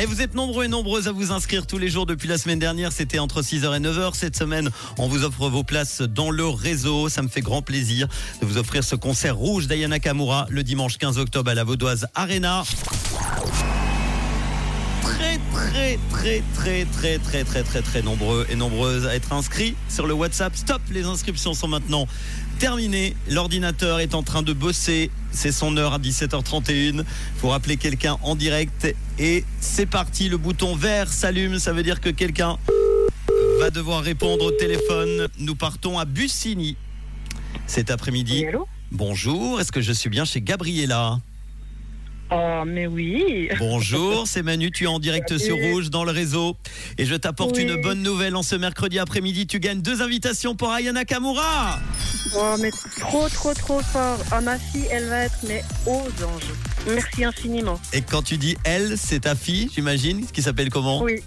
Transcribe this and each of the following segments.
Et vous êtes nombreux et nombreuses à vous inscrire tous les jours depuis la semaine dernière. C'était entre 6h et 9h. Cette semaine, on vous offre vos places dans le réseau. Ça me fait grand plaisir de vous offrir ce concert rouge d'Ayana Kamura le dimanche 15 octobre à la Vaudoise Arena. Très, très, très, très, très, très, très, très, nombreux et nombreuses à être inscrits sur le WhatsApp. Stop, les inscriptions sont maintenant terminées. L'ordinateur est en train de bosser. C'est son heure à 17h31. Faut rappeler quelqu'un en direct. Et c'est parti. Le bouton vert s'allume. Ça veut dire que quelqu'un va devoir répondre au téléphone. Nous partons à Bussigny cet après-midi. Bonjour. Est-ce que je suis bien chez Gabriella? Oh, mais oui. Bonjour, c'est Manu, tu es en direct Salut. sur Rouge dans le réseau et je t'apporte Oui. une bonne nouvelle en ce mercredi après-midi. Tu gagnes deux invitations pour Ayana Kamura. Oh, mais trop, trop, trop fort. Ah, ma fille, elle va être, mais aux anges. Merci infiniment. Et quand tu dis elle, c'est ta fille, j'imagine, qui s'appelle comment Oui.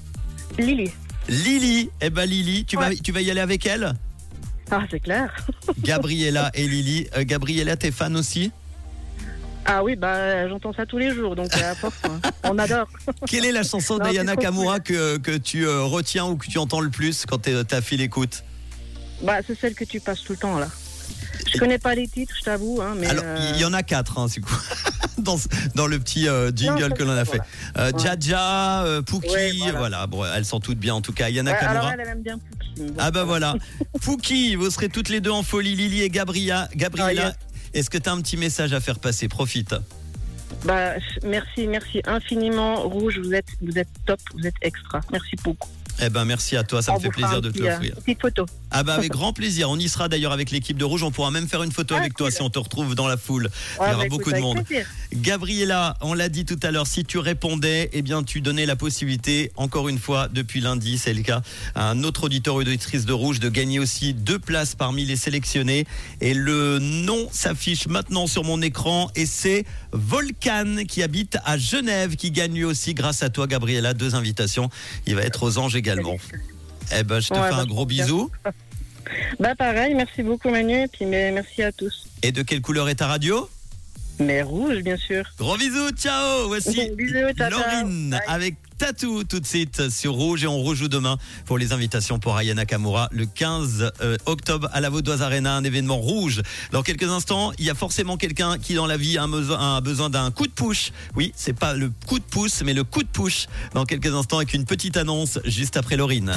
Lily. Lily. Eh ben Lily, tu vas, tu vas y aller avec elle Ah, c'est clair. Gabriella et Lily. Euh, Gabriella, t'es fan aussi Ah oui, bah, j'entends ça tous les jours, donc euh, à force, hein. on adore. Quelle est la chanson d'Ayana c'est Kamura que, que tu euh, retiens ou que tu entends le plus quand ta fille l'écoute? Bah, c'est celle que tu passes tout le temps, là. Je connais pas les titres, je t'avoue, hein, mais. Alors, euh, il y en a quatre, hein, du coup, dans, le petit euh, jingle que l'on a c'est- fait. Euh. Jaja, euh, Ouais, voilà. voilà. bon, elles sont toutes bien en tout cas. Yana ouais, alors Kamura. elle, elle aime bien donc, Ah bah voilà. Pookie, vous serez toutes les deux en folie, Lily et Gabriella. Gabriella, Ah, yes. Est-ce que tu as un petit message à faire passer? Profite. Bah, merci, merci infiniment. Rouge, vous vous êtes top, vous êtes extra. Merci beaucoup. Eh ben merci à toi, ça On me fait plaisir de te petit, euh, l'offrir. Petite photo. Ah bah avec grand plaisir, on y sera d'ailleurs avec l'équipe de Rouge, on pourra même faire une photo Ah, avec toi si on te retrouve dans la foule. Il y Ouais, aura bah, beaucoup écoute, de monde. plaisir. Gabriella, on l'a dit tout à l'heure, si tu répondais, eh bien tu donnais la possibilité, encore une fois, depuis lundi, c'est le cas, à un autre auditeur ou auditrice de Rouge de gagner aussi deux places parmi les sélectionnés. Et le nom s'affiche maintenant sur mon écran et c'est Volcan qui habite à Genève qui gagne lui aussi grâce à toi Gabriella deux invitations. Il va être aux anges également. Eh ben je te Ouais, fais bah, un gros bien. bisou. Bah pareil, merci beaucoup Manu, et puis mais, merci à tous. Et de quelle couleur est ta radio? Mais rouge, bien sûr. Gros bisous, ciao Voici Bisous, tata. Laurine Bye. avec Tatou tout de suite sur Rouge et on rejoue demain pour les invitations pour Ayana Kamura le 15 euh, octobre à la Vaudoise Arena, un événement rouge. Dans quelques instants, il y a forcément quelqu'un qui dans la vie a besoin, a besoin d'un coup de push. Oui, c'est pas le coup de pouce, mais le coup de push. Dans quelques instants avec une petite annonce juste après Laurine.